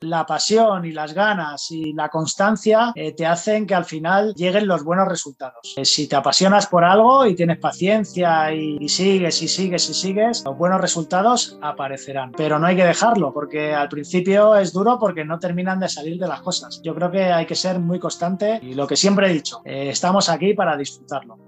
la pasión y las ganas y la constancia eh, te hacen que al final lleguen los buenos resultados. Eh, si te apasionas por algo y tienes paciencia y, sigues y sigues y sigues, los buenos resultados aparecerán. Pero no hay que dejarlo porque al principio es duro porque no terminan de salir de las cosas. Yo creo que hay que ser muy constante y lo que siempre he dicho, eh, estamos aquí para disfrutarlo.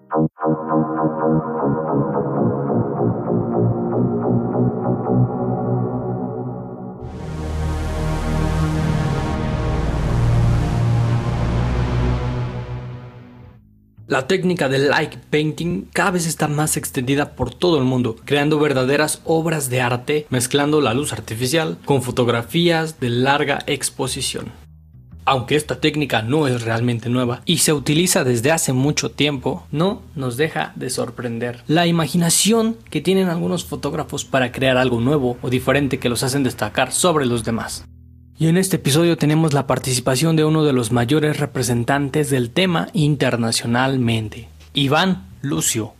La técnica del light painting cada vez está más extendida por todo el mundo, creando verdaderas obras de arte, mezclando la luz artificial con fotografías de larga exposición. Aunque esta técnica no es realmente nueva y se utiliza desde hace mucho tiempo, no nos deja de sorprender. La imaginación que tienen algunos fotógrafos para crear algo nuevo o diferente que los hacen destacar sobre los demás. Y en este episodio tenemos la participación de uno de los mayores representantes del tema internacionalmente, Iván Lucio.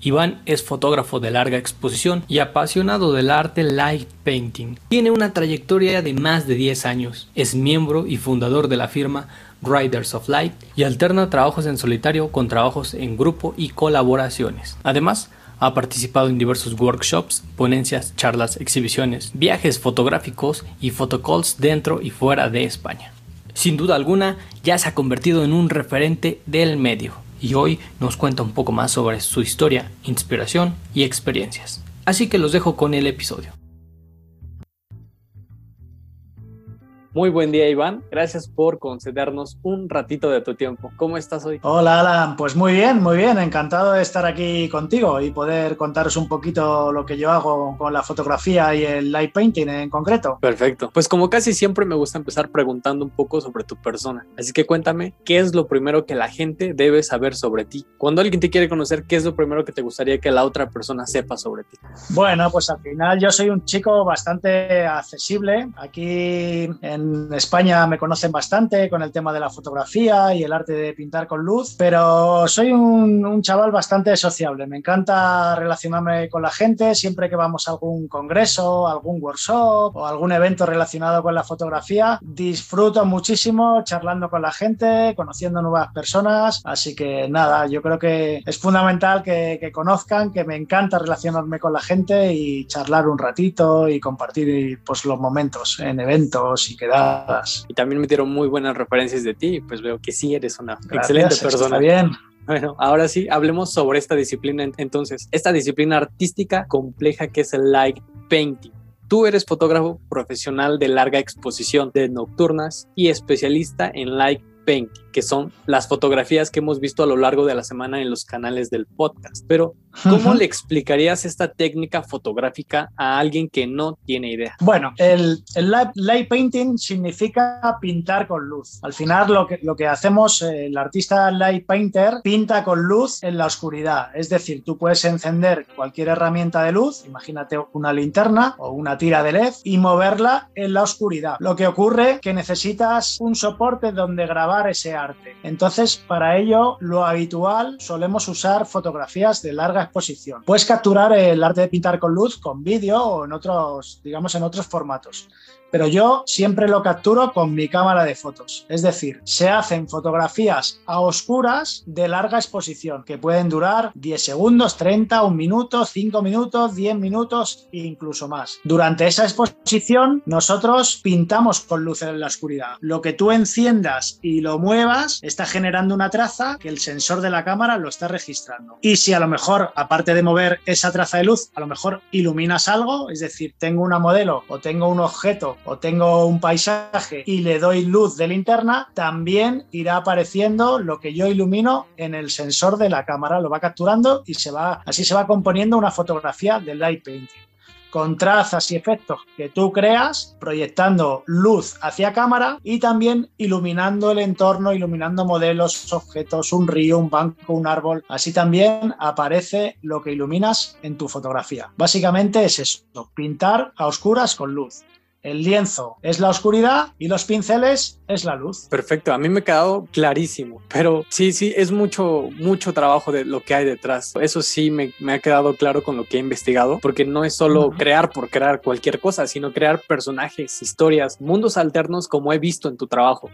Iván es fotógrafo de larga exposición y apasionado del arte light painting. Tiene una trayectoria de más de 10 años. Es miembro y fundador de la firma Riders of Light y alterna trabajos en solitario con trabajos en grupo y colaboraciones. Además, ha participado en diversos workshops, ponencias, charlas, exhibiciones, viajes fotográficos y photocalls dentro y fuera de España. Sin duda alguna, ya se ha convertido en un referente del medio y hoy nos cuenta un poco más sobre su historia, inspiración y experiencias. Así que los dejo con el episodio. Muy buen día, Iván. Gracias por concedernos un ratito de tu tiempo. ¿Cómo estás hoy? Hola, Alan. Pues muy bien, muy bien. Encantado de estar aquí contigo y poder contaros un poquito lo que yo hago con la fotografía y el light painting en concreto. Perfecto. Pues como casi siempre me gusta empezar preguntando un poco sobre tu persona. Así que cuéntame, ¿qué es lo primero que la gente debe saber sobre ti? Cuando alguien te quiere conocer, ¿qué es lo primero que te gustaría que la otra persona sepa sobre ti? Bueno, pues al final yo soy un chico bastante accesible. Aquí en en España me conocen bastante con el tema de la fotografía y el arte de pintar con luz, pero soy un, chaval bastante sociable. Me encanta relacionarme con la gente siempre que vamos a algún congreso, algún workshop o algún evento relacionado con la fotografía. Disfruto muchísimo charlando con la gente, conociendo nuevas personas. Así que nada, yo creo que es fundamental que, que conozcan, que me encanta relacionarme con la gente y charlar un ratito y compartir pues, los momentos en eventos y y también me dieron muy buenas referencias de ti, pues veo que sí eres una excelente persona. bien. Bueno, ahora sí, hablemos sobre esta disciplina. Entonces, esta disciplina artística compleja que es el light painting. Tú eres fotógrafo profesional de larga exposición de nocturnas y especialista en light painting que son las fotografías que hemos visto a lo largo de la semana en los canales del podcast. Pero, ¿cómo le explicarías esta técnica fotográfica a alguien que no tiene idea? Bueno, el, light, painting significa pintar con luz. Al final, lo que, lo que hacemos, eh, el artista light painter pinta con luz en la oscuridad. Es decir, tú puedes encender cualquier herramienta de luz, imagínate una linterna o una tira de LED, y moverla en la oscuridad. Lo que ocurre que necesitas un soporte donde grabar ese arte entonces, para ello, lo habitual solemos usar fotografías de larga exposición. Puedes capturar el arte de pintar con luz con vídeo o en otros, digamos, en otros formatos pero yo siempre lo capturo con mi cámara de fotos. Es decir, se hacen fotografías a oscuras de larga exposición, que pueden durar 10 segundos, 30, un minuto, 5 minutos, 10 minutos e incluso más. Durante esa exposición, nosotros pintamos con luz en la oscuridad. Lo que tú enciendas y lo muevas está generando una traza que el sensor de la cámara lo está registrando. Y si a lo mejor, aparte de mover esa traza de luz, a lo mejor iluminas algo, es decir, tengo una modelo o tengo un objeto o tengo un paisaje y le doy luz de linterna, también irá apareciendo lo que yo ilumino en el sensor de la cámara, lo va capturando y se va, así se va componiendo una fotografía de light painting con trazas y efectos que tú creas, proyectando luz hacia cámara y también iluminando el entorno, iluminando modelos, objetos, un río, un banco, un árbol. Así también aparece lo que iluminas en tu fotografía. Básicamente es eso, pintar a oscuras con luz el lienzo es la oscuridad y los pinceles es la luz. Perfecto, a mí me ha quedado clarísimo, pero sí, sí, es mucho, mucho trabajo de lo que hay detrás. Eso sí me, me ha quedado claro con lo que he investigado, porque no es solo crear por crear cualquier cosa, sino crear personajes, historias, mundos alternos como he visto en tu trabajo.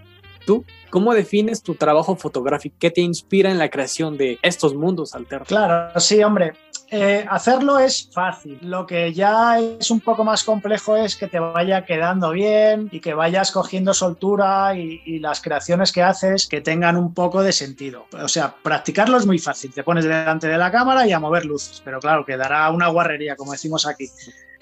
¿Tú cómo defines tu trabajo fotográfico? ¿Qué te inspira en la creación de estos mundos alternos? Claro, sí, hombre. Eh, hacerlo es fácil. Lo que ya es un poco más complejo es que te vaya quedando bien y que vayas cogiendo soltura y, y, las creaciones que haces que tengan un poco de sentido. O sea, practicarlo es muy fácil. Te pones delante de la cámara y a mover luces, pero claro, quedará una guarrería, como decimos aquí.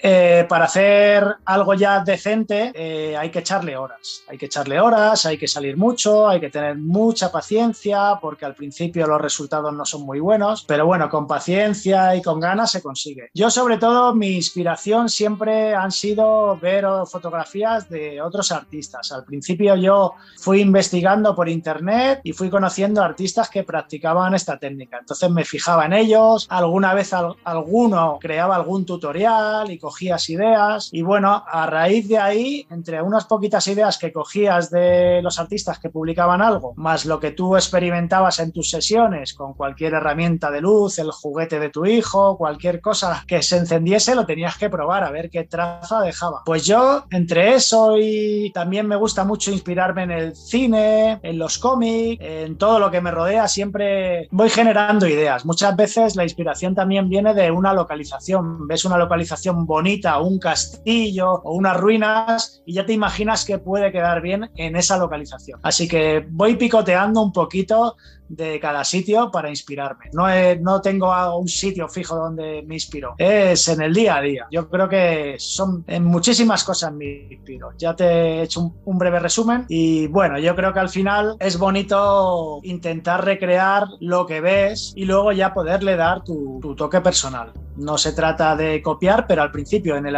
Eh, para hacer algo ya decente eh, hay que echarle horas, hay que echarle horas, hay que salir mucho, hay que tener mucha paciencia porque al principio los resultados no son muy buenos, pero bueno, con paciencia y con ganas se consigue. Yo sobre todo mi inspiración siempre han sido ver fotografías de otros artistas. Al principio yo fui investigando por internet y fui conociendo artistas que practicaban esta técnica, entonces me fijaba en ellos, alguna vez alguno creaba algún tutorial y cogías ideas y bueno, a raíz de ahí, entre unas poquitas ideas que cogías de los artistas que publicaban algo, más lo que tú experimentabas en tus sesiones con cualquier herramienta de luz, el juguete de tu hijo, cualquier cosa que se encendiese, lo tenías que probar a ver qué traza dejaba. Pues yo, entre eso y también me gusta mucho inspirarme en el cine, en los cómics, en todo lo que me rodea, siempre voy generando ideas. Muchas veces la inspiración también viene de una localización. Ves una localización bonita un castillo o unas ruinas y ya te imaginas que puede quedar bien en esa localización. Así que voy picoteando un poquito de cada sitio para inspirarme. No, no tengo un sitio fijo donde me inspiro, es en el día a día. Yo creo que son en muchísimas cosas me inspiro. Ya te he hecho un, breve resumen y bueno, yo creo que al final es bonito intentar recrear lo que ves y luego ya poderle dar tu, tu toque personal. No se trata de copiar, pero al principio en el,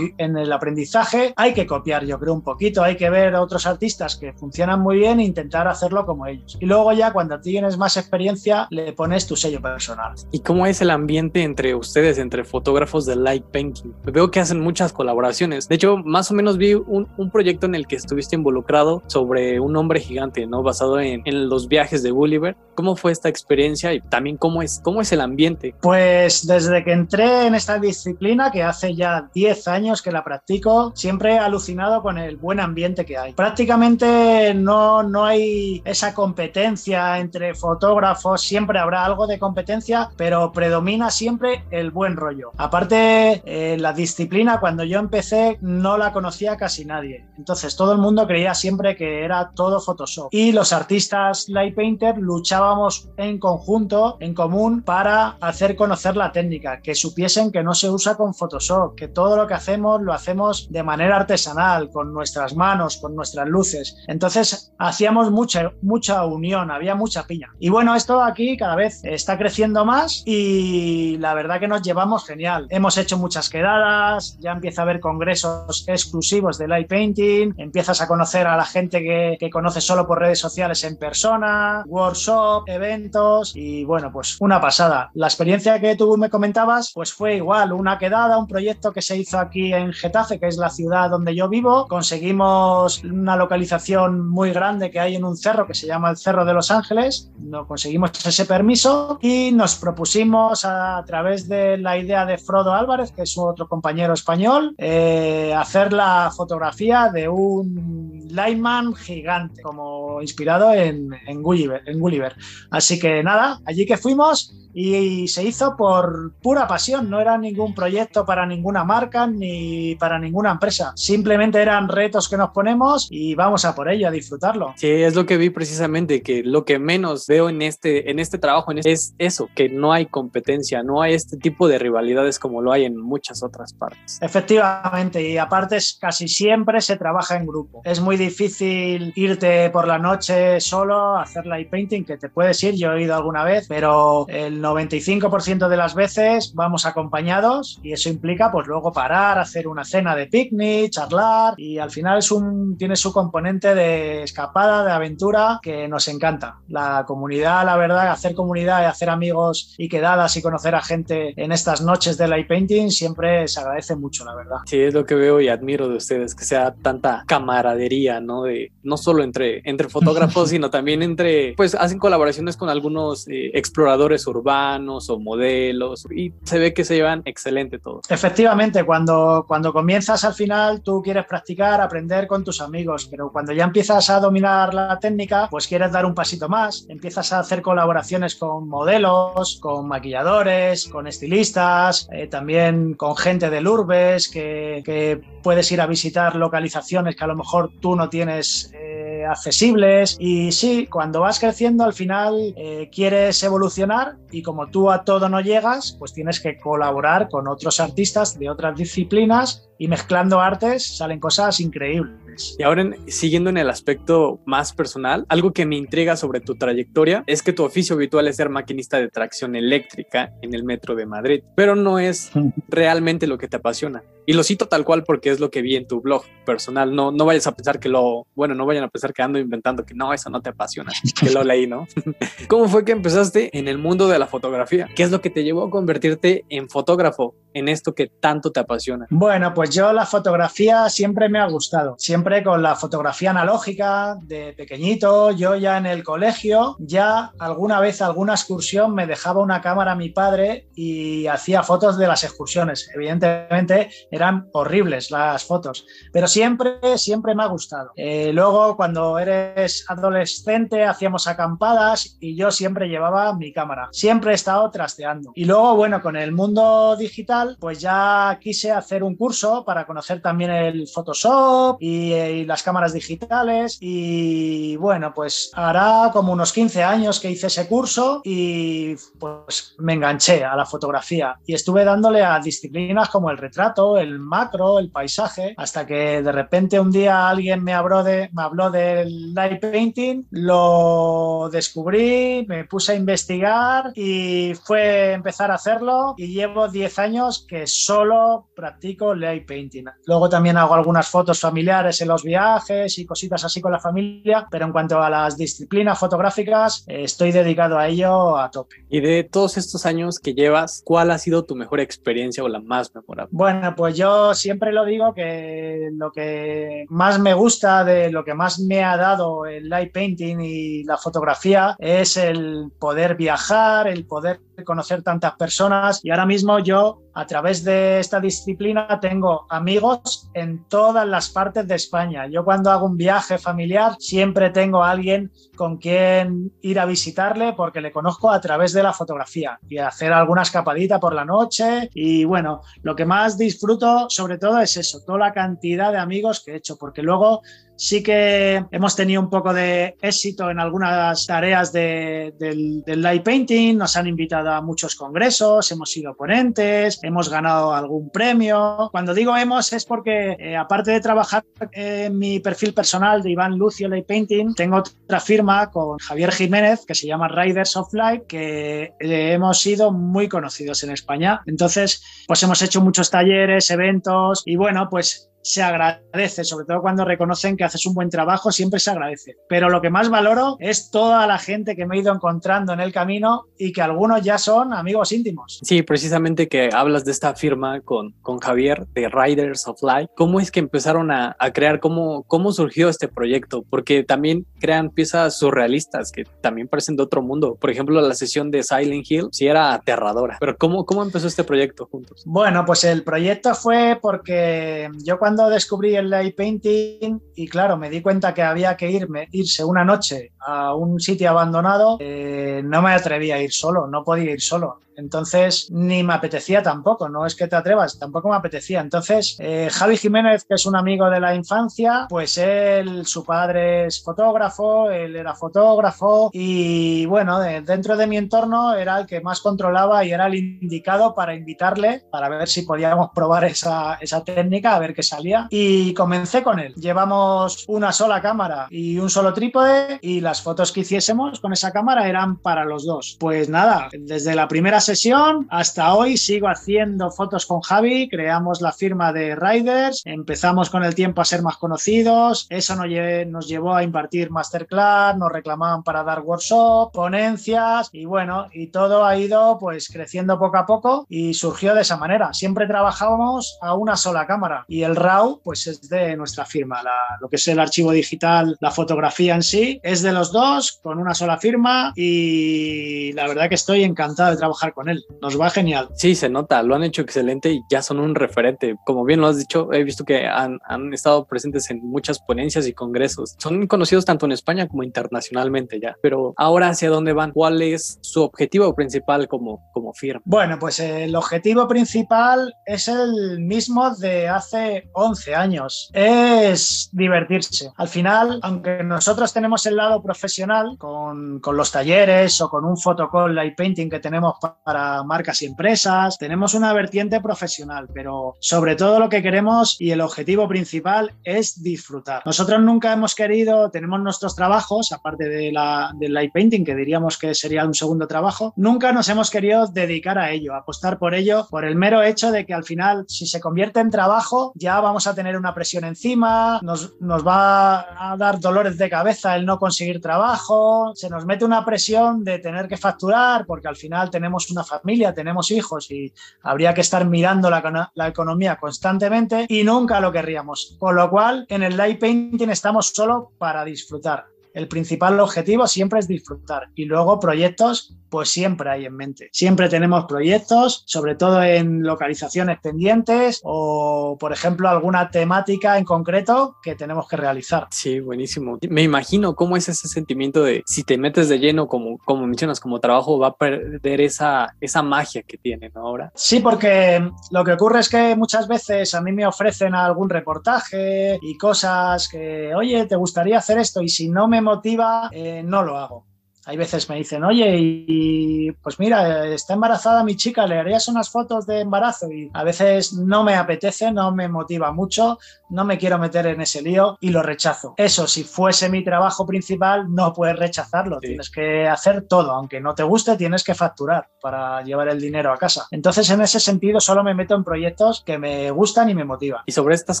en el aprendizaje hay que copiar, yo creo, un poquito. Hay que ver a otros artistas que funcionan muy bien e intentar hacerlo como ellos. Y luego ya cuando tienes más experiencia, le pones tu sello personal. ¿Y cómo es el ambiente entre ustedes, entre fotógrafos de light painting? Veo que hacen muchas colaboraciones. De hecho, más o menos vi un, un proyecto en el que estuviste involucrado sobre un hombre gigante, ¿no? Basado en, en, los viajes de Gulliver. ¿Cómo fue esta experiencia y también cómo es, cómo es el ambiente? Pues desde que entré en esta disciplina, que hace ya 10 años que la practico, siempre he alucinado con el buen ambiente que hay. Prácticamente no, no hay esa competencia entre fotógrafos, siempre habrá algo de competencia, pero predomina siempre el buen rollo. Aparte, eh, la disciplina cuando yo empecé no la conocía casi nadie. Entonces todo el mundo creía siempre que era todo Photoshop. Y los artistas light painter luchábamos en conjunto, en común, para hacer conocer la técnica, que supiesen que no se usa con Photoshop, que todo lo que hacemos lo hacemos de manera artesanal, con nuestras manos, con nuestras luces. Entonces hacíamos mucha, mucha unión, había mucha Y bueno, esto aquí cada vez está creciendo más y la verdad que nos llevamos genial. Hemos hecho muchas quedadas, ya empieza a haber congresos exclusivos de light painting, empiezas a conocer a la gente que, que conoces solo por redes sociales en persona, workshop, eventos y bueno, pues una pasada. La experiencia que tú me comentabas, pues fue igual, una quedada, un proyecto que se hizo aquí en Getafe, que es la ciudad donde yo vivo. Conseguimos una localización muy grande que hay en un cerro que se llama el Cerro de los Ángeles. No conseguimos ese permiso y nos propusimos a, través de la idea de Frodo Álvarez, que es otro compañero español, eh, hacer la fotografía de un Lightman gigante, como inspirado en, en, Gulliver, en Gulliver. Así que nada, allí que fuimos y se hizo por pura pasión, no era ningún proyecto para ninguna marca ni para ninguna empresa, simplemente eran retos que nos ponemos y vamos a por ello, a disfrutarlo. Sí, es lo que vi precisamente, que lo que menos veo en este, en este trabajo es eso, que no hay competencia, no hay este tipo de rivalidades como lo hay en muchas otras partes. Efectivamente, y aparte casi siempre se trabaja en grupo. Es muy difícil irte por la noche solo a hacer light painting, que te puedes ir, yo he ido alguna vez, pero el 95% de las veces vamos acompañados y eso implica pues luego parar, hacer una cena de picnic, charlar y al final es un, tiene su componente de escapada, de aventura que nos encanta. La comunidad, la verdad, hacer comunidad y hacer amigos y quedadas y conocer a gente en estas noches de light painting siempre se agradece mucho, la verdad. Sí, es lo que veo y admiro de ustedes, que sea tanta camaradería, ¿no? De, no solo entre, entre fotógrafos, sino también entre, pues hacen colaboraciones con algunos eh, exploradores urbanos o modelos y se ve que se llevan excelente todo. Efectivamente, cuando, cuando comienzas al final tú quieres practicar, aprender con tus amigos, pero cuando ya empiezas a dominar la técnica, pues quieres dar un pasito más, empiezas a hacer colaboraciones con modelos, con maquilladores, con estilistas, eh, también con gente del Urbes que, que, puedes ir a visitar localizaciones que a lo mejor tú no tienes. Eh, accesibles y sí, cuando vas creciendo al final eh, quieres evolucionar y como tú a todo no llegas, pues tienes que colaborar con otros artistas de otras disciplinas y mezclando artes salen cosas increíbles. Y ahora, siguiendo en el aspecto más personal, algo que me intriga sobre tu trayectoria es que tu oficio habitual es ser maquinista de tracción eléctrica en el metro de Madrid, pero no es realmente lo que te apasiona. Y lo cito tal cual porque es lo que vi en tu blog personal. No, no vayas a pensar que lo, bueno, no vayan a pensar que ando inventando que no, eso no te apasiona, que lo leí, ¿no? ¿Cómo fue que empezaste en el mundo de la fotografía? ¿Qué es lo que te llevó a convertirte en fotógrafo, en esto que tanto te apasiona? Bueno, pues yo la fotografía siempre me ha gustado, siempre con la fotografía analógica de pequeñito, yo ya en el colegio, ya alguna vez alguna excursión me dejaba una cámara a mi padre y hacía fotos de las excursiones. Evidentemente eran horribles las fotos, pero siempre, siempre me ha gustado. Eh, luego cuando eres adolescente hacíamos acampadas y yo siempre llevaba mi cámara. Siempre he estado trasteando. Y luego, bueno, con el mundo digital, pues ya quise hacer un curso para conocer también el Photoshop y, y las cámaras digitales. Y bueno, pues hará como unos 15 años que hice ese curso y pues me enganché a la fotografía y estuve dándole a disciplinas como el retrato, el macro, el paisaje, hasta que de repente un día alguien me habló de, me habló del light painting, lo descubrí, me puse a investigar y fue empezar a hacerlo y llevo 10 años que solo practico light painting. Luego también hago algunas fotos familiares en los viajes y cositas así con la familia, pero en cuanto a las disciplinas fotográficas, estoy dedicado a ello a tope. Y de todos estos años que llevas, ¿cuál ha sido tu mejor experiencia o la más memorable? Bueno, pues yo siempre lo digo que lo que más me gusta de lo que más me ha dado el light painting y la fotografía es el poder viajar, el poder conocer tantas personas y ahora mismo yo a través de esta disciplina tengo amigos en todas las partes de España. Yo cuando hago un viaje familiar siempre tengo a alguien con quien ir a visitarle porque le conozco a través de la fotografía y hacer alguna escapadita por la noche y bueno, lo que más disfruto sobre todo es eso, toda la cantidad de amigos que he hecho porque luego sí que hemos tenido un poco de éxito en algunas tareas de, del, light painting, nos han invitado a muchos congresos, hemos sido ponentes, hemos ganado algún premio. Cuando digo hemos es porque eh, aparte de trabajar en mi perfil personal de Iván Lucio Light Painting, tengo otra firma con Javier Jiménez que se llama Riders of Light, que eh, hemos sido muy conocidos en España. Entonces, pues hemos hecho muchos talleres, eventos y bueno, pues se agradece, sobre todo cuando reconocen que haces un buen trabajo, siempre se agradece. Pero lo que más valoro es toda la gente que me he ido encontrando en el camino y que algunos ya son amigos íntimos. Sí, precisamente que hablas de esta firma con, con Javier de Riders of Light. ¿Cómo es que empezaron a, a crear? ¿Cómo, ¿Cómo surgió este proyecto? Porque también crean piezas surrealistas que también parecen de otro mundo. Por ejemplo, la sesión de Silent Hill sí era aterradora. Pero ¿cómo, cómo empezó este proyecto juntos? Bueno, pues el proyecto fue porque yo cuando cuando descubrí el light painting y claro, me di cuenta que había que irme, irse una noche a un sitio abandonado, eh, no me atreví a ir solo, no podía ir solo. Entonces, ni me apetecía tampoco, no es que te atrevas, tampoco me apetecía. Entonces, eh, Javi Jiménez, que es un amigo de la infancia, pues él, su padre es fotógrafo, él era fotógrafo y bueno, dentro de mi entorno era el que más controlaba y era el indicado para invitarle, para ver si podíamos probar esa, esa técnica, a ver qué salía. Y comencé con él. Llevamos una sola cámara y un solo trípode y las fotos que hiciésemos con esa cámara eran para los dos. Pues nada, desde la primera sesión. Hasta hoy sigo haciendo fotos con Javi, creamos la firma de Riders, empezamos con el tiempo a ser más conocidos, eso nos, llevó a impartir masterclass, nos reclamaban para dar workshop, ponencias y bueno, y todo ha ido pues creciendo poco a poco y surgió de esa manera. Siempre trabajábamos a una sola cámara y el RAW pues es de nuestra firma, lo que es el archivo digital, la fotografía en sí, es de los dos con una sola firma y la verdad que estoy encantado de trabajar con él. Nos va genial. Sí, se nota, lo han hecho excelente y ya son un referente. Como bien lo has dicho, he visto que han, han estado presentes en muchas ponencias y congresos. Son conocidos tanto en España como internacionalmente ya. Pero ahora, ¿hacia dónde van? ¿Cuál es su objetivo principal como, como firma? Bueno, pues el objetivo principal es el mismo de hace 11 años. Es divertirse. Al final, aunque nosotros tenemos el lado profesional con, con los talleres o con un fotocall light painting que tenemos para marcas y empresas, tenemos una vertiente profesional, pero sobre todo lo que queremos y el objetivo principal es disfrutar. Nosotros nunca hemos querido, tenemos nuestros trabajos, aparte de la, del light painting, que diríamos que sería un segundo trabajo, nunca nos hemos querido dedicar a ello, apostar por ello, por el mero hecho de que al final, si se convierte en trabajo, ya vamos a tener una presión encima, nos, nos va a dar dolores de cabeza el no conseguir trabajo, se nos mete una presión de tener que facturar, porque al final tenemos una familia, tenemos hijos y habría que estar mirando la, la economía constantemente y nunca lo querríamos. Con lo cual, en el light painting estamos solo para disfrutar. El principal objetivo siempre es disfrutar y luego proyectos pues siempre hay en mente. Siempre tenemos proyectos, sobre todo en localizaciones pendientes o, por ejemplo, alguna temática en concreto que tenemos que realizar. Sí, buenísimo. Me imagino cómo es ese sentimiento de si te metes de lleno, como, como mencionas, como trabajo, va a perder esa, esa magia que tiene ¿no? ahora. Sí, porque lo que ocurre es que muchas veces a mí me ofrecen algún reportaje y cosas que, oye, ¿te gustaría hacer esto? Y si no me motiva, eh, no lo hago. Hay veces me dicen, oye, y pues mira, está embarazada mi chica, ¿le harías unas fotos de embarazo? Y a veces no me apetece, no me motiva mucho, no me quiero meter en ese lío y lo rechazo. Eso, si fuese mi trabajo principal, no puedes rechazarlo, tienes que hacer todo, aunque no te guste, tienes que facturar para llevar el dinero a casa. Entonces, en ese sentido, solo me meto en proyectos que me gustan y me motivan. Y sobre estas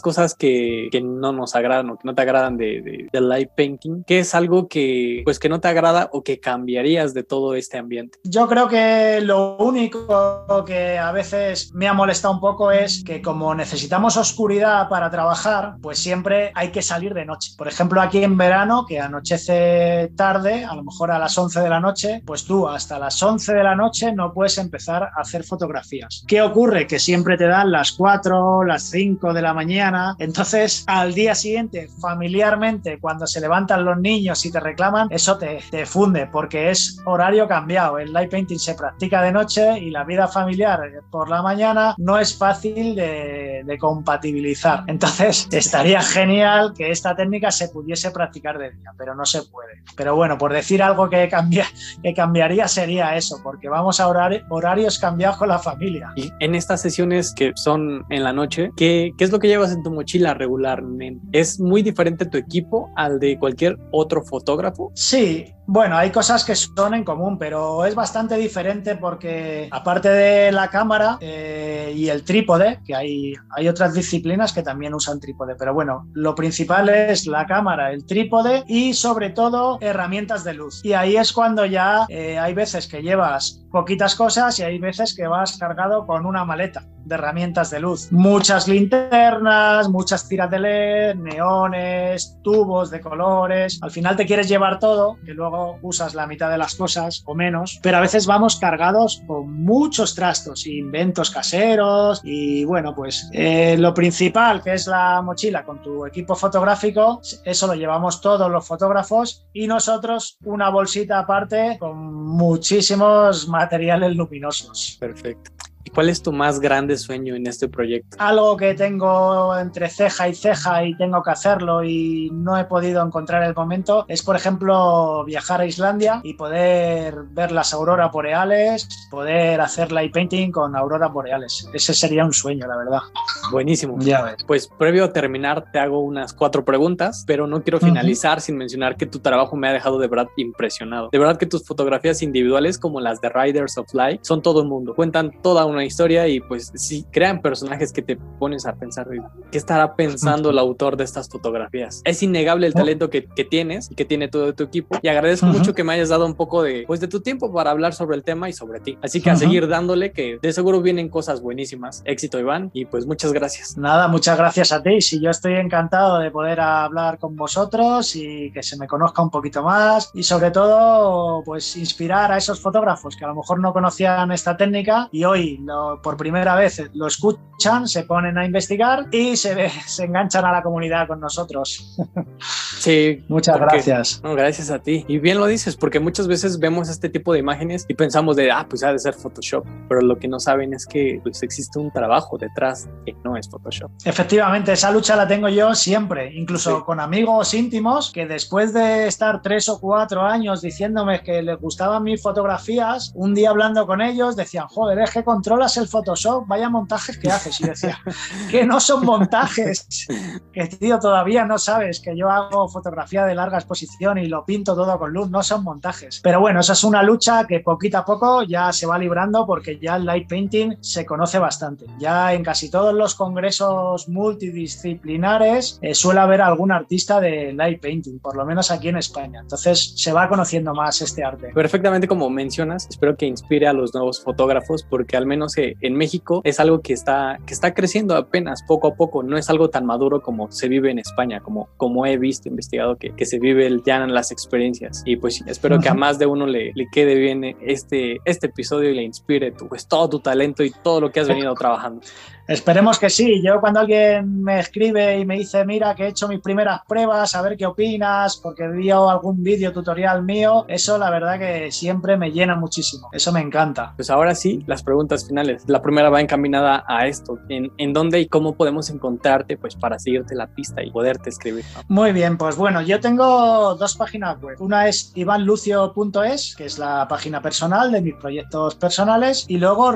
cosas que, que no nos agradan o que no te agradan de, de, de live painting, ¿qué es algo que, pues, que no te agrada o que cambiarías de todo este ambiente? Yo creo que lo único que a veces me ha molestado un poco es que como necesitamos oscuridad para trabajar, pues siempre hay que salir de noche. Por ejemplo, aquí en verano, que anochece tarde, a lo mejor a las 11 de la noche, pues tú hasta las 11 de la noche no puedes empezar a hacer fotografías. ¿Qué ocurre? Que siempre te dan las 4, las 5 de la mañana. Entonces, al día siguiente, familiarmente, cuando se levantan los niños y te reclaman, eso te, te funde porque es horario cambiado. El light painting se practica de noche y la vida familiar por la mañana no es fácil de, compatibilizar. Entonces, estaría genial que esta técnica se pudiese practicar de día, pero no se puede. Pero bueno, por decir algo que, cambia, que cambiaría sería eso, porque vamos a horarios cambiados con la familia. Y en estas sesiones que son en la noche, ¿qué, ¿qué es lo que llevas en tu mochila regularmente? ¿Es muy diferente tu equipo al de cualquier otro fotógrafo? Sí, bueno, hay cosas que son en común, pero es bastante diferente porque aparte de la cámara eh, y el trípode, que hay, hay otras disciplinas que también usan trípode, pero bueno, lo principal es la cámara, el trípode y sobre todo herramientas de luz. Y ahí es cuando ya eh, hay veces que llevas poquitas cosas y hay veces que vas cargado con una maleta de herramientas de luz. Muchas linternas, muchas tiras de LED, neones, tubos de colores. Al final te quieres llevar todo, que luego usas la mitad de las cosas o menos, pero a veces vamos cargados con muchos trastos, inventos caseros y bueno, pues eh, lo principal que es la mochila con tu equipo fotográfico, eso lo llevamos todos los fotógrafos y nosotros una bolsita aparte con muchísimos materiales luminosos. Perfecto. ¿Y cuál es tu más grande sueño en este proyecto? Algo que tengo entre ceja y ceja y tengo que hacerlo y no he podido encontrar el momento es, por ejemplo, viajar a Islandia y poder ver las auroras boreales, poder hacer light painting con auroras boreales. Ese sería un sueño, la verdad. Buenísimo. Ya ves. Pues previo a terminar, te hago unas cuatro preguntas, pero no quiero finalizar sin mencionar que tu trabajo me ha dejado de verdad impresionado. De verdad que tus fotografías individuales, como las de Riders of Light, son todo el mundo. Cuentan toda una historia y pues sí, crean personajes que te pones a pensar, ¿qué estará pensando el autor de estas fotografías? Es innegable el talento que, que tienes y que tiene todo tu equipo y agradezco Ujú. mucho que me hayas dado un poco de, pues, de tu tiempo para hablar sobre el tema y sobre ti. Así que a Ujú. seguir dándole que de seguro vienen cosas buenísimas. Éxito, Iván, y pues muchas gracias. Nada, muchas gracias a ti. Si yo estoy encantado de poder hablar con vosotros y que se me conozca un poquito más y sobre todo, pues inspirar a esos fotógrafos que a lo mejor no conocían esta técnica y hoy lo- por primera vez lo escuchan, se ponen a investigar y se, se enganchan a la comunidad con nosotros. Sí, Muchas porque- gracias. No, gracias a ti. Y bien lo dices, porque muchas veces vemos este tipo de imágenes y pensamos de, ah, pues ha de ser Photoshop. Pero lo que no saben es que pues, existe un trabajo detrás que no es Photoshop. Efectivamente, esa lucha la tengo yo siempre, incluso Sí. con amigos íntimos que después de estar tres o cuatro años diciéndome que les gustaban mis fotografías, un día hablando con ellos decían, joder, es que controlas el Photoshop, vaya montajes que haces. Y decía, que no son montajes, que tío, todavía no sabes que yo hago fotografía de larga exposición y lo pinto todo con luz, no son montajes. Pero bueno, esa es una lucha que poquito a poco ya se va librando porque ya el light painting se conoce bastante. Ya en casi todos los congresos multidisciplinares eh, suele haber algún artista de light painting, por lo menos aquí en España. Entonces se va conociendo más este arte. Perfectamente como mencionas, espero que inspire a los nuevos fotógrafos porque al menos eh, en México es algo que está, que está creciendo apenas poco a poco, no es algo tan maduro como se vive en España, como, como he visto, investigado que, que se vive el- ya en las experiencias. Y pues espero que a más de uno le, le quede bien este, este episodio y le inspire tu, pues, todo tu talento y todo lo que has venido trabajando. Esperemos que sí. Yo cuando alguien me escribe y me dice, mira, que he hecho mis primeras pruebas, a ver qué opinas, porque vio algún vídeo tutorial mío, eso la verdad que siempre me llena muchísimo. Eso me encanta. Pues ahora sí, las preguntas finales. La primera va encaminada a esto. ¿En, en dónde y cómo podemos encontrarte pues para seguirte la pista y poderte escribir? ¿no? Muy bien, pues bueno, yo tengo dos páginas web. Una es ivanlucio.es, que es la página personal de mis proyectos personales, y luego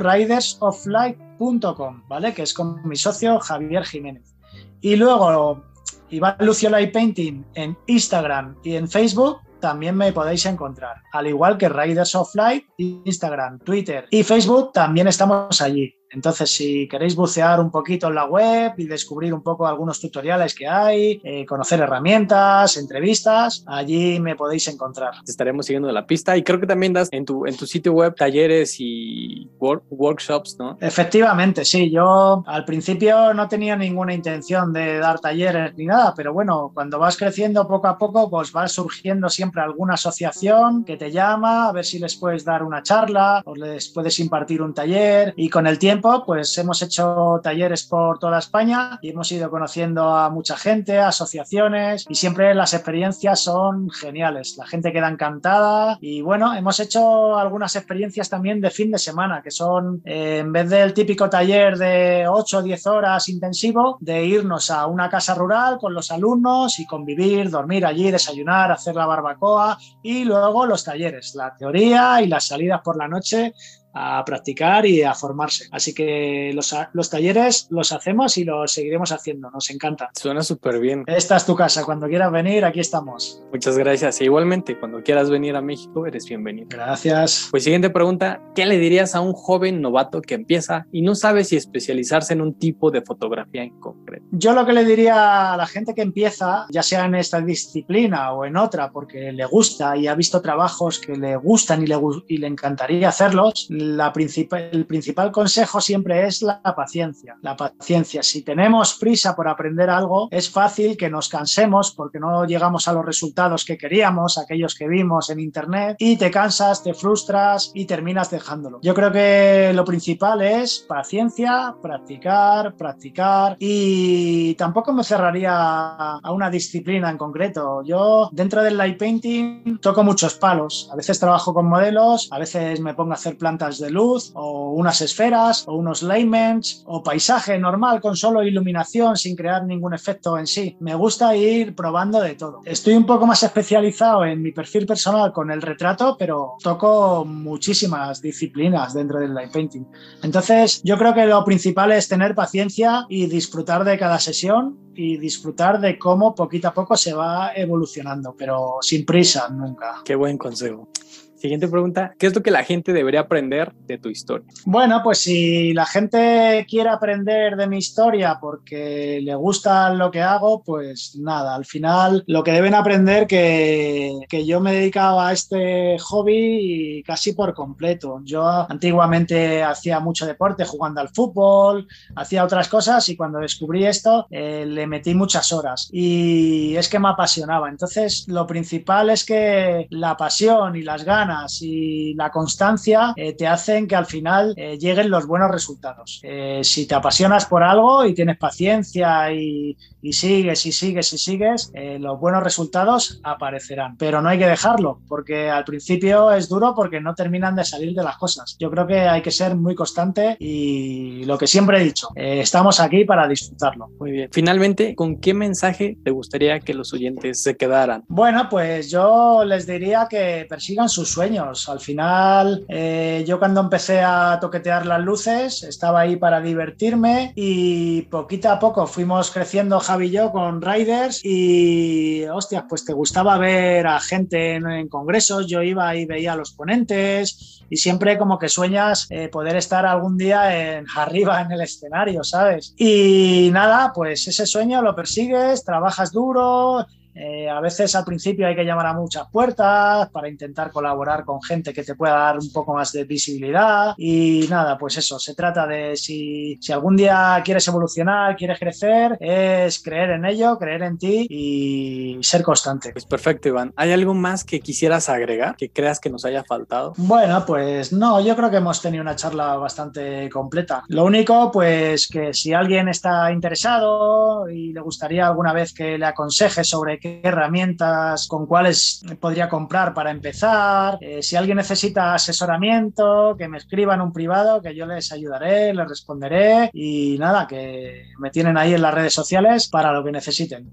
ridersoflight.com, ¿vale? Que es con mi socio Javier Jiménez. Y luego Iván Lucio Light Painting en Instagram y en Facebook también me podéis encontrar. Al igual que Riders of Light, Instagram, Twitter y Facebook también estamos allí. Entonces, si queréis bucear un poquito en la web y descubrir un poco algunos tutoriales que hay, eh, conocer herramientas, entrevistas, allí me podéis encontrar. Estaremos siguiendo la pista y creo que también das en tu, en tu sitio web talleres y work- workshops, ¿no? Efectivamente, sí, yo al principio no tenía ninguna intención de dar talleres ni nada, pero bueno, cuando vas creciendo poco a poco, pues va surgiendo siempre alguna asociación que te llama a ver si les puedes dar una charla o les puedes impartir un taller y con el tiempo pues hemos hecho talleres por toda España y hemos ido conociendo a mucha gente, asociaciones y siempre las experiencias son geniales, la gente queda encantada y bueno, hemos hecho algunas experiencias también de fin de semana que son eh, en vez del típico taller de 8 o 10 horas intensivo, de irnos a una casa rural con los alumnos y convivir, dormir allí, desayunar, hacer la barbacoa y luego los talleres, la teoría y las salidas por la noche a practicar y a formarse. Así que los, los talleres los hacemos y los seguiremos haciendo, nos encanta. Suena súper bien. Esta es tu casa, cuando quieras venir, aquí estamos. Muchas gracias. E igualmente, cuando quieras venir a México, eres bienvenido. Gracias. Pues siguiente pregunta, ¿qué le dirías a un joven novato que empieza y no sabe si especializarse en un tipo de fotografía en concreto? Yo lo que le diría a la gente que empieza, ya sea en esta disciplina o en otra, porque le gusta y ha visto trabajos que le gustan y le, y le encantaría hacerlos, la principal, el principal consejo siempre es la paciencia. La paciencia. Si tenemos prisa por aprender algo, es fácil que nos cansemos porque no llegamos a los resultados que queríamos, aquellos que vimos en internet, y te cansas, te frustras y terminas dejándolo. Yo creo que lo principal es paciencia, practicar, practicar y tampoco me cerraría a una disciplina en concreto. Yo dentro del light painting toco muchos palos. A veces trabajo con modelos, a veces me pongo a hacer plantas de luz o unas esferas o unos layments o paisaje normal con solo iluminación sin crear ningún efecto en sí. Me gusta ir probando de todo. Estoy un poco más especializado en mi perfil personal con el retrato, pero toco muchísimas disciplinas dentro del light painting. Entonces, yo creo que lo principal es tener paciencia y disfrutar de cada sesión y disfrutar de cómo poquito a poco se va evolucionando, pero sin prisa nunca. Qué buen consejo. Siguiente pregunta, ¿qué es lo que la gente debería aprender de tu historia? Bueno, pues si la gente quiere aprender de mi historia porque le gusta lo que hago, pues nada, al final lo que deben aprender que, que yo me dedicaba a este hobby casi por completo. Yo antiguamente hacía mucho deporte jugando al fútbol, hacía otras cosas y cuando descubrí esto eh, le metí muchas horas y es que me apasionaba. Entonces, lo principal es que la pasión y las ganas y la constancia eh, te hacen que al final eh, lleguen los buenos resultados. Eh, si te apasionas por algo y tienes paciencia y, y sigues y sigues y sigues, los buenos resultados aparecerán. Pero no hay que dejarlo, porque al principio es duro porque no terminan de salir de las cosas. Yo creo que hay que ser muy constante y lo que siempre he dicho, estamos aquí para disfrutarlo. Muy bien. Finalmente, ¿con qué mensaje te gustaría que los oyentes se quedaran? Bueno, pues yo les diría que persigan sus sueños. Al final, eh, yo cuando empecé a toquetear las luces, estaba ahí para divertirme y poquito a poco fuimos creciendo Javi y yo con Riders y, hostias, pues te gustaba ver a gente en, congresos, yo iba y veía a los ponentes y siempre como que sueñas eh, poder estar algún día en, arriba en el escenario, ¿sabes? Y nada, pues ese sueño lo persigues, trabajas duro, eh, a veces al principio hay que llamar a muchas puertas para intentar colaborar con gente que te pueda dar un poco más de visibilidad y nada, pues eso, se trata de si, si algún día quieres evolucionar, quieres crecer, es creer en ello, creer en ti y ser constante. Pues perfecto, Iván. ¿Hay algo más que quisieras agregar que creas que nos haya faltado? Bueno, pues no, yo creo que hemos tenido una charla bastante completa. Lo único, pues que si alguien está interesado y le gustaría alguna vez que le aconseje sobre qué herramientas, con cuáles podría comprar para empezar. Eh, si alguien necesita asesoramiento, que me escriba en un privado, que yo les ayudaré, les responderé y nada, que me tienen ahí en las redes sociales para lo que necesiten.